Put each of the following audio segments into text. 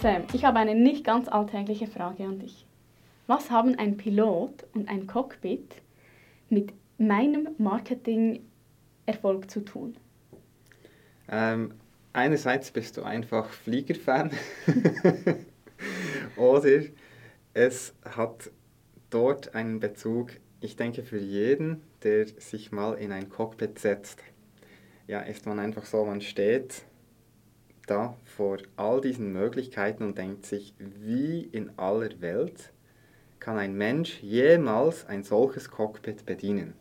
Sam, ich habe eine nicht ganz alltägliche Frage an dich. Was haben ein Pilot und ein Cockpit mit meinem Marketing-Erfolg zu tun? Ähm, einerseits bist du einfach Fliegerfan oder es hat dort einen Bezug, ich denke für jeden, der sich mal in ein Cockpit setzt. Ja, ist man einfach so, man steht da vor all diesen Möglichkeiten und denkt sich, wie in aller Welt kann ein Mensch jemals ein solches Cockpit bedienen?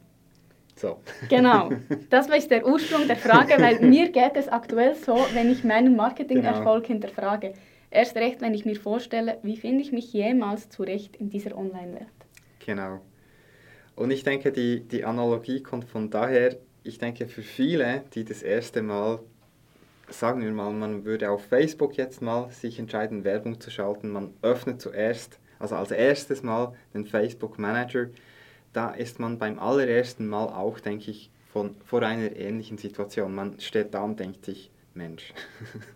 So. Genau, das ist der Ursprung der Frage, weil mir geht es aktuell so, wenn ich meinen Marketingerfolg genau. hinterfrage. Erst recht, wenn ich mir vorstelle, wie finde ich mich jemals zurecht in dieser Online-Welt. Genau. Und ich denke, die, die Analogie kommt von daher, ich denke für viele, die das erste Mal, sagen wir mal, man würde auf Facebook jetzt mal sich entscheiden, Werbung zu schalten, man öffnet zuerst, also als erstes Mal den Facebook Manager, da ist man beim allerersten Mal auch, denke ich, von, vor einer ähnlichen Situation. Man steht da und denkt sich, Mensch,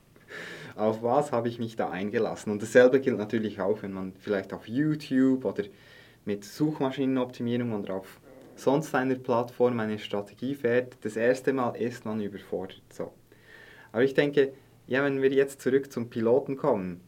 auf was habe ich mich da eingelassen? Und dasselbe gilt natürlich auch, wenn man vielleicht auf YouTube oder mit Suchmaschinenoptimierung oder auf sonst einer Plattform eine Strategie fährt. Das erste Mal ist man überfordert. So. Aber ich denke, ja, wenn wir jetzt zurück zum Piloten kommen,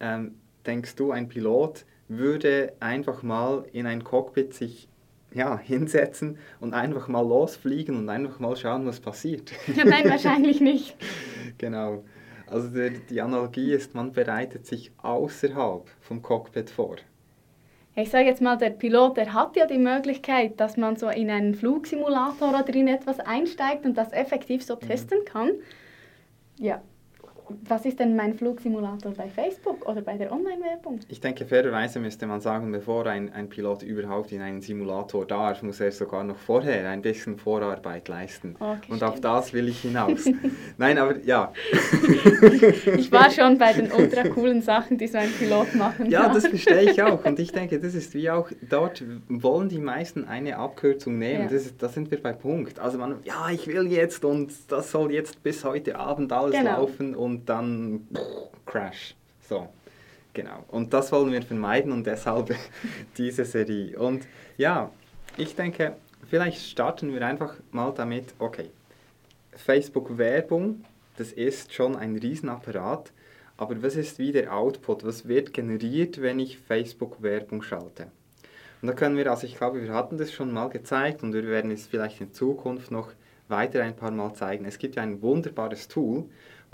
ähm, denkst du, ein Pilot würde einfach mal in ein Cockpit sich ja, hinsetzen und einfach mal losfliegen und einfach mal schauen, was passiert. Nein, wahrscheinlich nicht. genau. Also der, die Analogie ist, man bereitet sich außerhalb vom Cockpit vor. Ich sage jetzt mal, der Pilot, der hat ja die Möglichkeit, dass man so in einen Flugsimulator oder in etwas einsteigt und das effektiv so mhm. testen kann. Ja, was ist denn mein Flugsimulator bei Facebook oder bei der Online-Werbung? Ich denke, fairerweise müsste man sagen, bevor ein, ein Pilot überhaupt in einen Simulator darf, muss er sogar noch vorher ein bisschen Vorarbeit leisten. Okay, Und stimmt. auf das will ich hinaus. Nein, aber ja. ich war schon bei den ultra coolen Sachen, die so ein Pilot machen Ja, kann. das verstehe ich auch. Und ich denke, das ist wie auch, dort wollen die meisten eine Abkürzung nehmen. Ja. Das, ist, da sind wir bei Punkt. Also man, ja, ich will jetzt und das soll jetzt bis heute Abend alles genau. laufen und und dann Crash. So, genau. Und das wollen wir vermeiden und deshalb diese Serie. Und ja, ich denke, vielleicht starten wir einfach mal damit, okay, Facebook-Werbung, das ist schon ein Riesenapparat, aber was ist wie der Output? Was wird generiert, wenn ich Facebook-Werbung schalte? Und da können wir, also ich glaube, wir hatten das schon mal gezeigt und wir werden es vielleicht in Zukunft noch weiter ein paar Mal zeigen. Es gibt ja ein wunderbares Tool,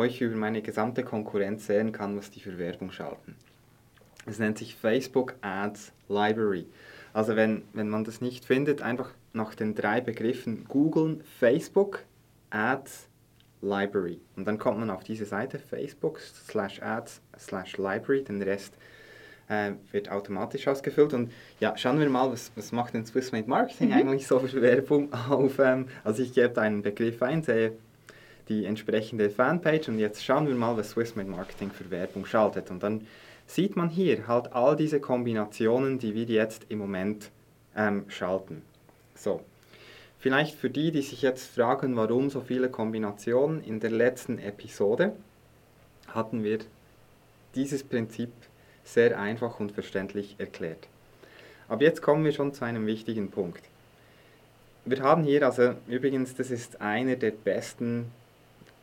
ich über meine gesamte Konkurrenz sehen kann, was die für Werbung schalten. Es nennt sich Facebook Ads Library. Also wenn, wenn man das nicht findet, einfach nach den drei Begriffen googeln, Facebook Ads Library. Und dann kommt man auf diese Seite, Facebook slash Ads slash Library, den Rest äh, wird automatisch ausgefüllt. Und ja, schauen wir mal, was, was macht denn Swissmade Marketing mhm. eigentlich so für Werbung auf, ähm, also ich gebe einen Begriff ein, sehe die entsprechende Fanpage und jetzt schauen wir mal, was Swissmade Marketing für Werbung schaltet. Und dann sieht man hier halt all diese Kombinationen, die wir jetzt im Moment ähm, schalten. So, vielleicht für die, die sich jetzt fragen, warum so viele Kombinationen, in der letzten Episode hatten wir dieses Prinzip sehr einfach und verständlich erklärt. Aber jetzt kommen wir schon zu einem wichtigen Punkt. Wir haben hier also, übrigens, das ist einer der besten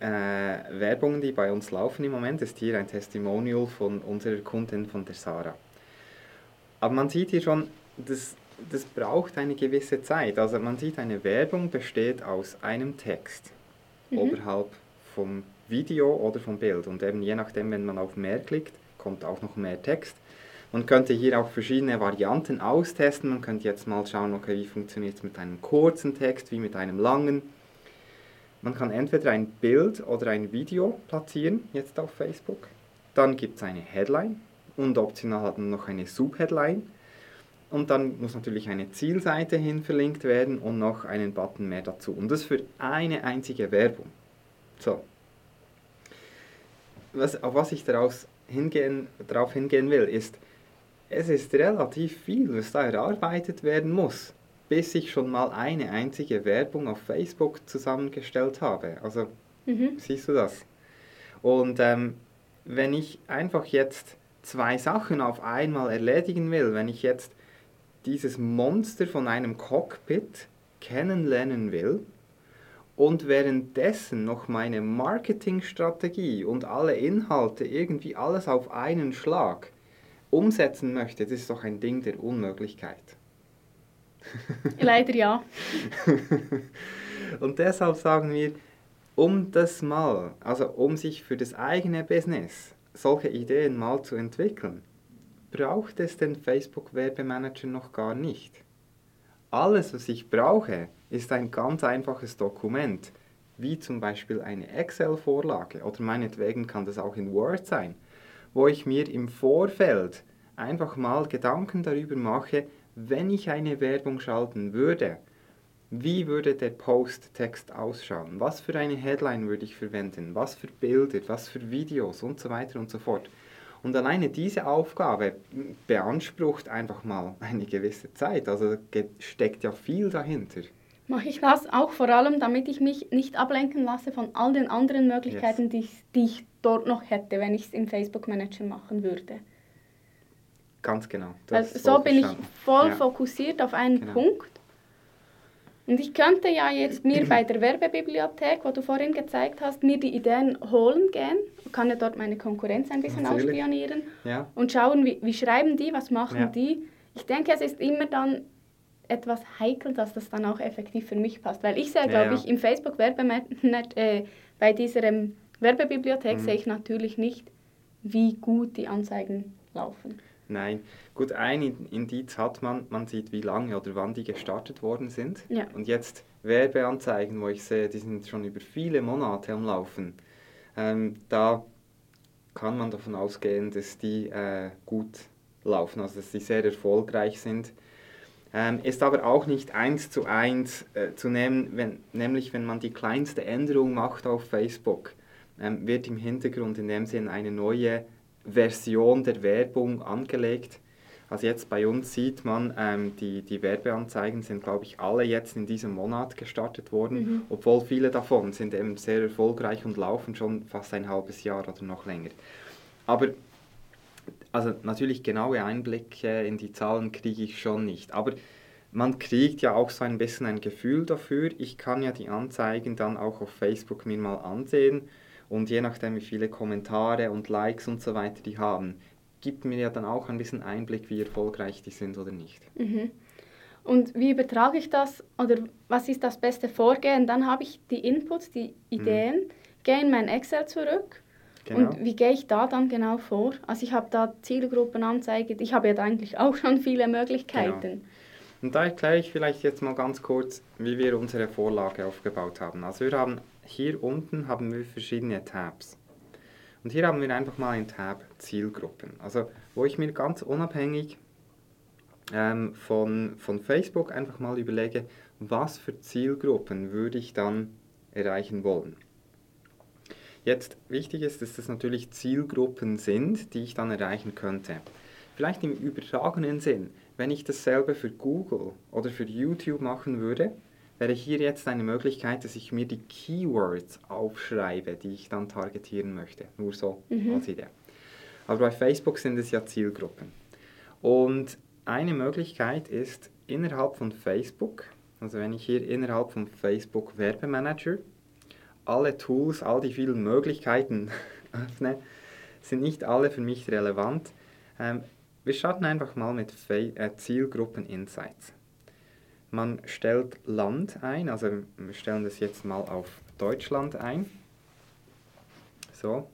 äh, Werbungen, die bei uns laufen im Moment, ist hier ein Testimonial von unserer Kundin, von der Sarah. Aber man sieht hier schon, das, das braucht eine gewisse Zeit. Also man sieht, eine Werbung besteht aus einem Text mhm. oberhalb vom Video oder vom Bild. Und eben je nachdem, wenn man auf mehr klickt, kommt auch noch mehr Text. Man könnte hier auch verschiedene Varianten austesten. Man könnte jetzt mal schauen, okay, wie funktioniert es mit einem kurzen Text, wie mit einem langen. Man kann entweder ein Bild oder ein Video platzieren, jetzt auf Facebook. Dann gibt es eine Headline und optional hat man noch eine Subheadline. Und dann muss natürlich eine Zielseite hin verlinkt werden und noch einen Button mehr dazu. Und das für eine einzige Werbung. So. Was, auf was ich daraus hingehen, darauf hingehen will, ist, es ist relativ viel, was da erarbeitet werden muss bis ich schon mal eine einzige Werbung auf Facebook zusammengestellt habe. Also mhm. siehst du das? Und ähm, wenn ich einfach jetzt zwei Sachen auf einmal erledigen will, wenn ich jetzt dieses Monster von einem Cockpit kennenlernen will und währenddessen noch meine Marketingstrategie und alle Inhalte irgendwie alles auf einen Schlag umsetzen möchte, das ist doch ein Ding der Unmöglichkeit. Leider ja. und deshalb sagen wir, um das mal, also um sich für das eigene Business solche Ideen mal zu entwickeln, braucht es den Facebook Werbemanager noch gar nicht. Alles, was ich brauche, ist ein ganz einfaches Dokument, wie zum Beispiel eine Excel-Vorlage oder meinetwegen kann das auch in Word sein, wo ich mir im Vorfeld einfach mal Gedanken darüber mache, wenn ich eine Werbung schalten würde, wie würde der Posttext ausschauen? Was für eine Headline würde ich verwenden? Was für Bilder? Was für Videos? Und so weiter und so fort. Und alleine diese Aufgabe beansprucht einfach mal eine gewisse Zeit. Also steckt ja viel dahinter. Mache ich das auch vor allem, damit ich mich nicht ablenken lasse von all den anderen Möglichkeiten, yes. die, ich, die ich dort noch hätte, wenn ich es im Facebook Manager machen würde. Ganz genau. Also so bin ich voll ja. fokussiert auf einen genau. Punkt und ich könnte ja jetzt mir bei der Werbebibliothek, wo du vorhin gezeigt hast, mir die Ideen holen gehen, kann ja dort meine Konkurrenz ein bisschen Natürlich. ausspionieren ja. und schauen, wie, wie schreiben die, was machen ja. die. Ich denke, es ist immer dann etwas heikel, dass das dann auch effektiv für mich passt. Weil ich sehe, glaube ich, im Facebook Werbenet, äh, bei dieser ähm, Werbebibliothek mhm. sehe ich natürlich nicht, wie gut die Anzeigen laufen. Nein. Gut, ein Indiz hat man, man sieht, wie lange oder wann die gestartet worden sind. Ja. Und jetzt Werbeanzeigen, wo ich sehe, die sind schon über viele Monate am Laufen. Ähm, da kann man davon ausgehen, dass die äh, gut laufen, also dass die sehr erfolgreich sind. Ähm, ist aber auch nicht eins zu eins äh, zu nehmen, wenn, nämlich wenn man die kleinste Änderung macht auf Facebook, ähm, wird im Hintergrund in dem Sinn eine neue Version der Werbung angelegt. Also jetzt bei uns sieht man, ähm, die, die Werbeanzeigen sind, glaube ich, alle jetzt in diesem Monat gestartet worden, mhm. obwohl viele davon sind eben sehr erfolgreich und laufen schon fast ein halbes Jahr oder noch länger. Aber also natürlich genaue Einblicke in die Zahlen kriege ich schon nicht, aber man kriegt ja auch so ein bisschen ein Gefühl dafür. Ich kann ja die Anzeigen dann auch auf Facebook mir mal ansehen und je nachdem, wie viele Kommentare und Likes und so weiter die haben, gibt mir ja dann auch ein bisschen Einblick, wie erfolgreich die sind oder nicht. Mhm. Und wie übertrage ich das oder was ist das beste Vorgehen? Dann habe ich die Inputs, die Ideen, mhm. gehe in mein Excel zurück Genau. Und wie gehe ich da dann genau vor? Also ich habe da Zielgruppenanzeige, ich habe ja eigentlich auch schon viele Möglichkeiten. Genau. Und da erkläre ich vielleicht jetzt mal ganz kurz, wie wir unsere Vorlage aufgebaut haben. Also wir haben hier unten haben wir verschiedene Tabs. Und hier haben wir einfach mal einen Tab Zielgruppen. Also wo ich mir ganz unabhängig ähm, von, von Facebook einfach mal überlege, was für Zielgruppen würde ich dann erreichen wollen. Jetzt wichtig ist, dass das natürlich Zielgruppen sind, die ich dann erreichen könnte. Vielleicht im übertragenen Sinn wenn ich dasselbe für Google oder für YouTube machen würde, wäre hier jetzt eine Möglichkeit, dass ich mir die Keywords aufschreibe, die ich dann targetieren möchte. Nur so mhm. als Idee. Aber bei Facebook sind es ja Zielgruppen. Und eine Möglichkeit ist, innerhalb von Facebook, also wenn ich hier innerhalb von Facebook Werbemanager alle Tools, all die vielen Möglichkeiten öffne, sind nicht alle für mich relevant. Ähm, wir starten einfach mal mit äh, Zielgruppen Insights. Man stellt Land ein, also wir stellen das jetzt mal auf Deutschland ein. So.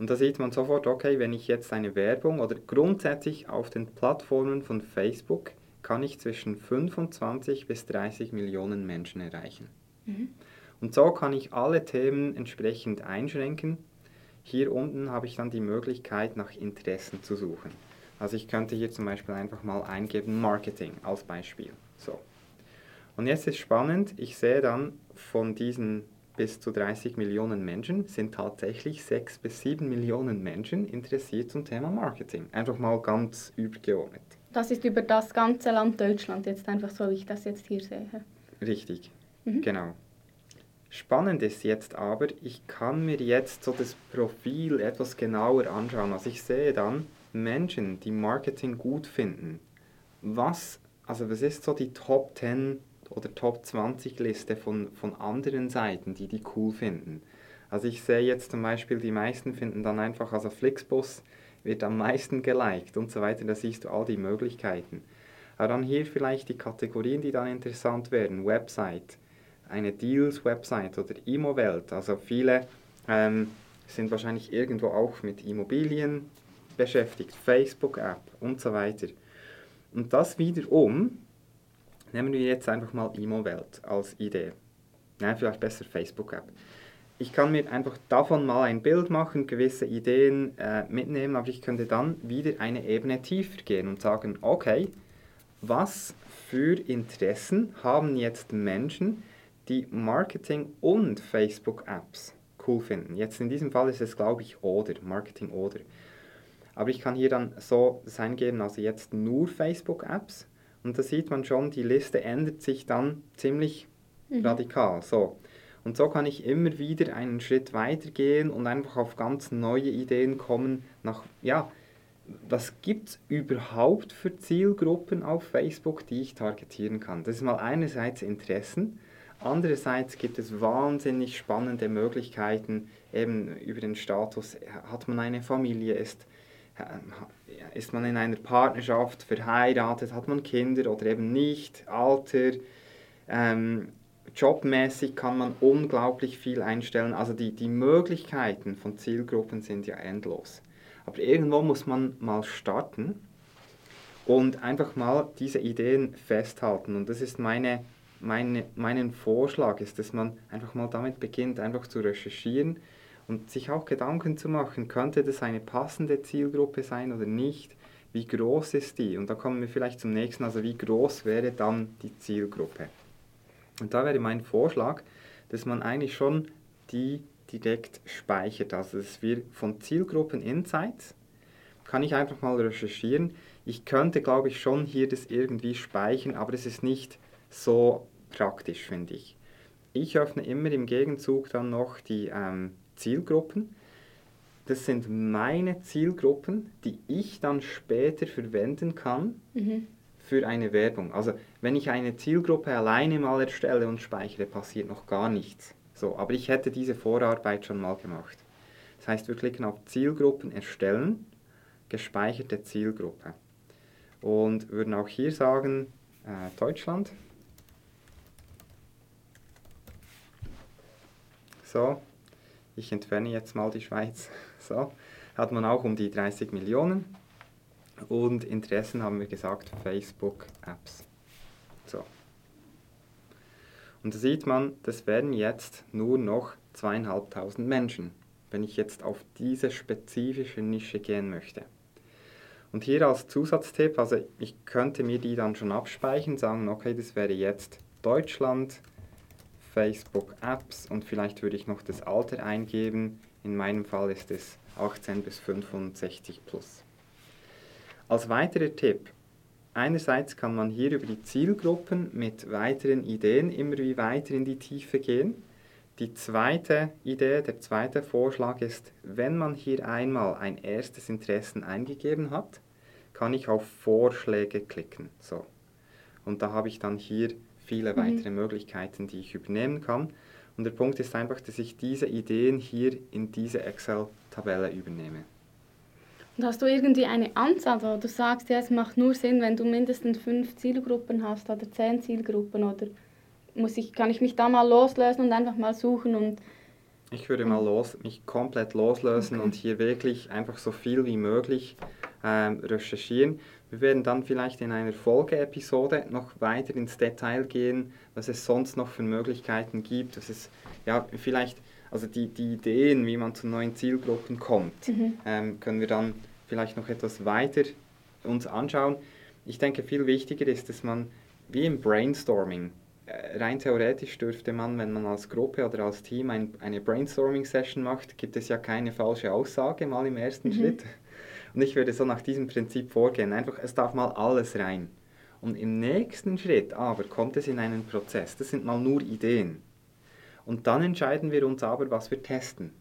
Und da sieht man sofort, okay, wenn ich jetzt eine Werbung oder grundsätzlich auf den Plattformen von Facebook kann ich zwischen 25 bis 30 Millionen Menschen erreichen. Mhm. Und so kann ich alle Themen entsprechend einschränken. Hier unten habe ich dann die Möglichkeit, nach Interessen zu suchen. Also ich könnte hier zum Beispiel einfach mal eingeben Marketing als Beispiel. So. Und jetzt ist spannend, ich sehe dann von diesen bis zu 30 Millionen Menschen sind tatsächlich 6 bis 7 Millionen Menschen interessiert zum Thema Marketing. Einfach mal ganz übergeordnet. Das ist über das ganze Land Deutschland jetzt einfach so, wie ich das jetzt hier sehe. Richtig, mhm. genau. Spannend ist jetzt aber, ich kann mir jetzt so das Profil etwas genauer anschauen. Also ich sehe dann Menschen, die Marketing gut finden. Was, also was ist so die Top 10 oder Top 20 Liste von, von anderen Seiten, die die cool finden? Also ich sehe jetzt zum Beispiel, die meisten finden dann einfach, also Flixbus wird am meisten geliked und so weiter, da siehst du all die Möglichkeiten. Aber dann hier vielleicht die Kategorien, die dann interessant werden, Website, eine Deals-Website oder Immowelt. Also viele ähm, sind wahrscheinlich irgendwo auch mit Immobilien beschäftigt, Facebook-App und so weiter. Und das wiederum, nehmen wir jetzt einfach mal Immowelt als Idee. Nein, vielleicht besser Facebook-App. Ich kann mir einfach davon mal ein Bild machen, gewisse Ideen äh, mitnehmen, aber ich könnte dann wieder eine Ebene tiefer gehen und sagen, okay, was für Interessen haben jetzt Menschen, die Marketing und Facebook-Apps cool finden. Jetzt in diesem Fall ist es, glaube ich, oder, Marketing oder. Aber ich kann hier dann so das eingeben, also jetzt nur Facebook-Apps. Und da sieht man schon, die Liste ändert sich dann ziemlich mhm. radikal. So. Und so kann ich immer wieder einen Schritt weiter gehen und einfach auf ganz neue Ideen kommen, nach, ja, was gibt es überhaupt für Zielgruppen auf Facebook, die ich targetieren kann? Das ist mal einerseits Interessen, Andererseits gibt es wahnsinnig spannende Möglichkeiten, eben über den Status, hat man eine Familie, ist, ist man in einer Partnerschaft verheiratet, hat man Kinder oder eben nicht, Alter, ähm, jobmäßig kann man unglaublich viel einstellen. Also die, die Möglichkeiten von Zielgruppen sind ja endlos. Aber irgendwo muss man mal starten und einfach mal diese Ideen festhalten. Und das ist meine meine, meinen Vorschlag ist, dass man einfach mal damit beginnt, einfach zu recherchieren und sich auch Gedanken zu machen, könnte das eine passende Zielgruppe sein oder nicht? Wie groß ist die? Und da kommen wir vielleicht zum nächsten, also wie groß wäre dann die Zielgruppe? Und da wäre mein Vorschlag, dass man eigentlich schon die direkt speichert. Also dass wir von Zielgruppen Insights kann ich einfach mal recherchieren. Ich könnte, glaube ich, schon hier das irgendwie speichern, aber es ist nicht so praktisch, finde ich. Ich öffne immer im Gegenzug dann noch die ähm, Zielgruppen. Das sind meine Zielgruppen, die ich dann später verwenden kann mhm. für eine Werbung. Also wenn ich eine Zielgruppe alleine mal erstelle und speichere, passiert noch gar nichts. So, aber ich hätte diese Vorarbeit schon mal gemacht. Das heißt, wir klicken auf Zielgruppen erstellen, gespeicherte Zielgruppe. Und würden auch hier sagen, äh, Deutschland. So, ich entferne jetzt mal die Schweiz. So, hat man auch um die 30 Millionen. Und Interessen haben wir gesagt, Facebook-Apps. So. Und da sieht man, das wären jetzt nur noch zweieinhalbtausend Menschen, wenn ich jetzt auf diese spezifische Nische gehen möchte. Und hier als Zusatztipp, also ich könnte mir die dann schon abspeichern, sagen, okay, das wäre jetzt Deutschland, Facebook Apps und vielleicht würde ich noch das Alter eingeben. In meinem Fall ist es 18 bis 65 plus. Als weiterer Tipp, einerseits kann man hier über die Zielgruppen mit weiteren Ideen immer wie weiter in die Tiefe gehen. Die zweite Idee, der zweite Vorschlag ist, wenn man hier einmal ein erstes Interessen eingegeben hat, kann ich auf Vorschläge klicken. So. Und da habe ich dann hier viele mhm. weitere Möglichkeiten, die ich übernehmen kann. Und der Punkt ist einfach, dass ich diese Ideen hier in diese Excel-Tabelle übernehme. Und hast du irgendwie eine Anzahl, wo du sagst, ja, es macht nur Sinn, wenn du mindestens fünf Zielgruppen hast oder zehn Zielgruppen oder muss ich, kann ich mich da mal loslösen und einfach mal suchen und ich würde mal los, mich komplett loslösen okay. und hier wirklich einfach so viel wie möglich ähm, recherchieren. Wir werden dann vielleicht in einer Folgeepisode noch weiter ins Detail gehen, was es sonst noch für Möglichkeiten gibt, was es ja vielleicht also die, die Ideen, wie man zu neuen Zielgruppen kommt, mhm. ähm, können wir dann vielleicht noch etwas weiter uns anschauen. Ich denke, viel wichtiger ist, dass man wie im Brainstorming, rein theoretisch dürfte man, wenn man als Gruppe oder als Team ein, eine Brainstorming-Session macht, gibt es ja keine falsche Aussage mal im ersten mhm. Schritt. Und ich würde so nach diesem Prinzip vorgehen. Einfach, es darf mal alles rein. Und im nächsten Schritt aber kommt es in einen Prozess. Das sind mal nur Ideen. Und dann entscheiden wir uns aber, was wir testen.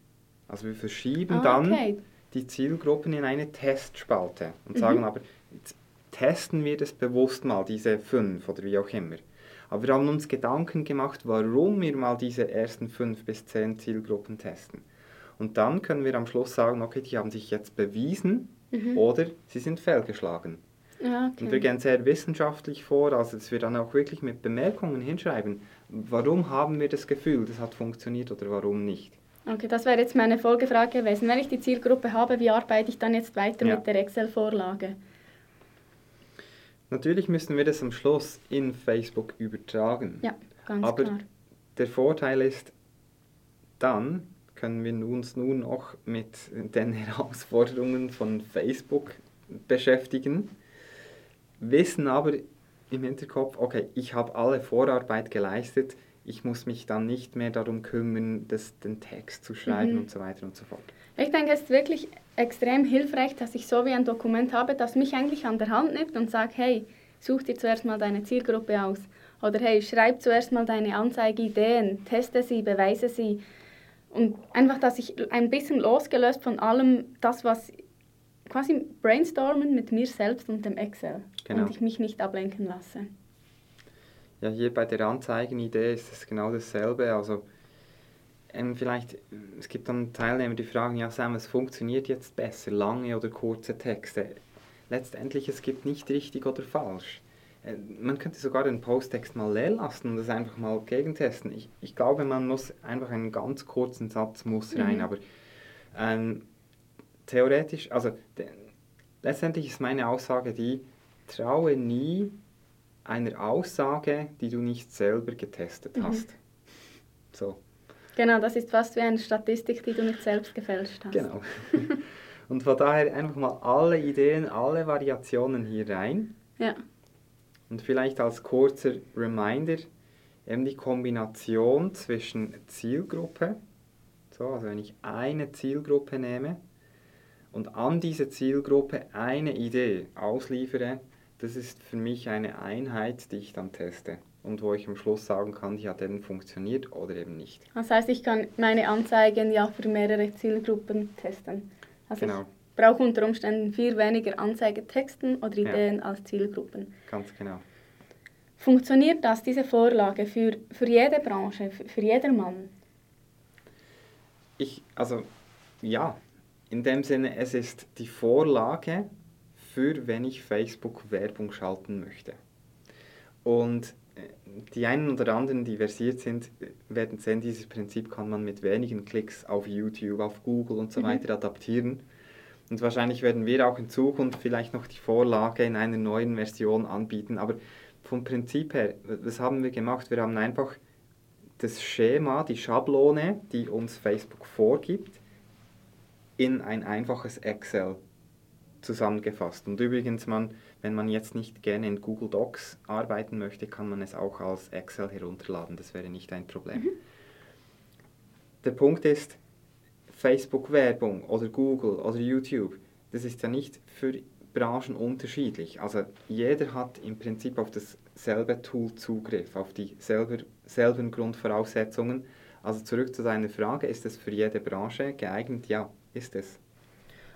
Also wir verschieben Ah, dann okay. die Zielgruppen in eine Testspalte und Mhm. sagen aber, testen wir das bewusst mal, diese fünf oder wie auch immer. Aber wir haben uns Gedanken gemacht, warum wir mal diese ersten fünf bis zehn Zielgruppen testen. Und dann können wir am Schluss sagen, okay, die haben sich jetzt bewiesen oder sie sind fehlgeschlagen. Ja, Und wir okay. gehen sehr wissenschaftlich vor, also dass wir dann auch wirklich mit Bemerkungen hinschreiben, warum haben wir das Gefühl, das hat funktioniert oder warum nicht. okay, das wäre jetzt meine Folgefrage gewesen. Wenn ich die Zielgruppe habe, wie arbeite ich dann jetzt weiter Ja. mit der Excel-Vorlage? Natürlich müssen wir das am Schluss in Facebook übertragen. Ja, ganz Aber klar. der Vorteil ist, dann können wir uns nun noch mit den Herausforderungen von Facebook beschäftigen, wissen aber im Hinterkopf, okay, ich habe alle Vorarbeit geleistet, ich muss mich dann nicht mehr darum kümmern, das, den Text zu schreiben Mhm. und so weiter und so fort. Ich denke, es ist wirklich extrem hilfreich, dass ich so wie ein Dokument habe, das mich eigentlich an der Hand nimmt und sagt, hey, such dir zuerst mal deine Zielgruppe aus. Oder hey, schreib zuerst mal deine Anzeigeideen, teste sie, beweise sie. Und einfach, dass ich ein bisschen losgelöst von allem das, was quasi brainstormen mit mir selbst und dem Excel. Genau. Und ich mich nicht ablenken lasse. Ja, hier bei der Anzeigenidee ist es genau dasselbe. Also ähm, vielleicht, es gibt dann Teilnehmer, die fragen, ja Sam, was funktioniert jetzt besser, lange oder kurze Texte? Letztendlich, es gibt nicht richtig oder falsch. Äh, Man könnte sogar den Posttext mal leer lassen und das einfach mal gegentesten. Ich, ich glaube, man muss einfach einen ganz kurzen Satz muss rein, Mhm. aber ähm, theoretisch, also letztendlich ist meine Aussage die, traue nie einer Aussage, die du nicht selber getestet Mhm. hast. So, Genau, das ist fast wie eine Statistik, die du nicht selbst gefälscht hast. genau. Und von daher einfach mal alle Ideen, alle Variationen hier rein. Ja. Und vielleicht als kurzer Reminder, eben die Kombination zwischen Zielgruppe, so, also wenn ich eine Zielgruppe nehme und an diese Zielgruppe eine Idee ausliefere, das ist für mich eine Einheit, die ich dann teste und wo ich am Schluss sagen kann, die hat eben funktioniert oder eben nicht. Das heißt, ich kann meine Anzeigen ja für mehrere Zielgruppen testen. Also Genau. ich brauche unter Umständen viel weniger Anzeigetexten oder Ja. Ideen als Zielgruppen. Ganz genau. Funktioniert das, diese Vorlage, für, für jede Branche, für, für jedermann? Ich, also ja, in dem Sinne, es ist die Vorlage für, wenn ich Facebook Werbung schalten möchte. Und äh, die einen oder anderen, die versiert sind, äh, werden sehen, dieses Prinzip kann man mit wenigen Klicks auf YouTube, auf Google und so Mhm. weiter adaptieren. Und wahrscheinlich werden wir auch in Zukunft vielleicht noch die Vorlage in einer neuen Version anbieten. Aber vom Prinzip her, was haben wir gemacht? Wir haben einfach das Schema, die Schablone, die uns Facebook vorgibt, in ein einfaches Excel zusammengefasst. Und übrigens, man, wenn man jetzt nicht gerne in Google Docs arbeiten möchte, kann man es auch als Excel herunterladen. Das wäre nicht ein Problem. Der Punkt ist, Facebook-Werbung oder Google oder YouTube, das ist ja nicht für Branchen unterschiedlich. Also jeder hat im Prinzip auf dasselbe Tool Zugriff, auf die selber, selben Grundvoraussetzungen. Also zurück zu deiner Frage, ist es für jede Branche geeignet? Ja, ist es.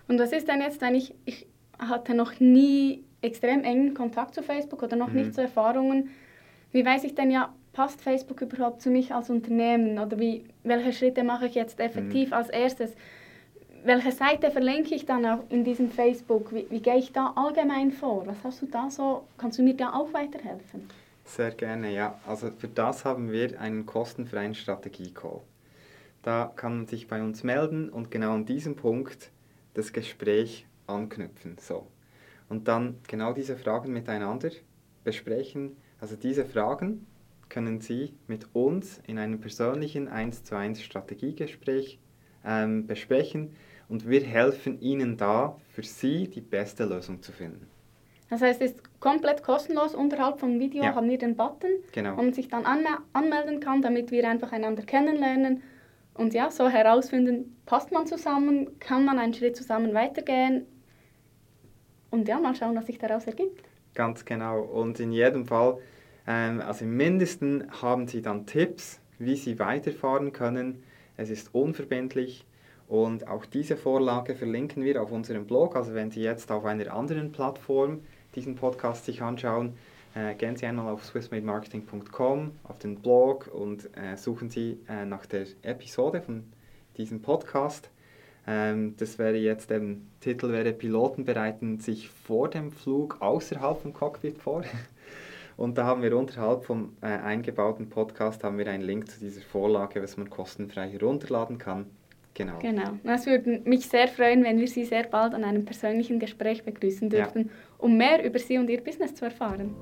Und was ist denn jetzt, wenn ich, ich hatte noch nie extrem engen Kontakt zu Facebook oder noch Mhm. nicht so Erfahrungen, wie weiß ich denn ja, passt Facebook überhaupt zu mich als Unternehmen oder wie, welche Schritte mache ich jetzt effektiv Mhm. als erstes? Welche Seite verlinke ich dann auch in diesem Facebook? Wie, wie gehe ich da allgemein vor? Was hast du da so? Kannst du mir da auch weiterhelfen? Sehr gerne, ja. Also für das haben wir einen kostenfreien Strategie-Call. Da kann man sich bei uns melden und genau an diesem Punkt das Gespräch anknüpfen. So. Und dann genau diese Fragen miteinander besprechen. Also diese Fragen können Sie mit uns in einem persönlichen 1 zu 1 Strategiegespräch ähm, besprechen und wir helfen Ihnen da, für Sie die beste Lösung zu finden. Das heißt, es ist komplett kostenlos. Unterhalb vom Video Ja. haben wir den Button, Genau. wo man sich dann anme anmelden kann, damit wir einfach einander kennenlernen und ja, so herausfinden, passt man zusammen, kann man einen Schritt zusammen weitergehen und ja, mal schauen, was sich daraus ergibt. Ganz genau. Und in jedem Fall, ähm, also im Mindesten haben Sie dann Tipps wie Sie weiterfahren können. Es ist unverbindlich und auch diese Vorlage verlinken wir auf unserem Blog. Also wenn Sie jetzt auf einer anderen Plattform diesen Podcast sich anschauen, äh, gehen Sie einmal auf swissmademarketing.com, auf den Blog und äh, suchen Sie äh, nach der Episode von diesem Podcast. Ähm, das wäre jetzt, der Titel wäre Piloten bereiten sich vor dem Flug außerhalb vom Cockpit vor. Und da haben wir unterhalb vom äh, eingebauten Podcast haben wir einen Link zu dieser Vorlage, was man kostenfrei herunterladen kann. Genau. Genau. Es würde mich sehr freuen, wenn wir Sie sehr bald an einem persönlichen Gespräch begrüßen dürften, ja. um mehr über Sie und Ihr Business zu erfahren.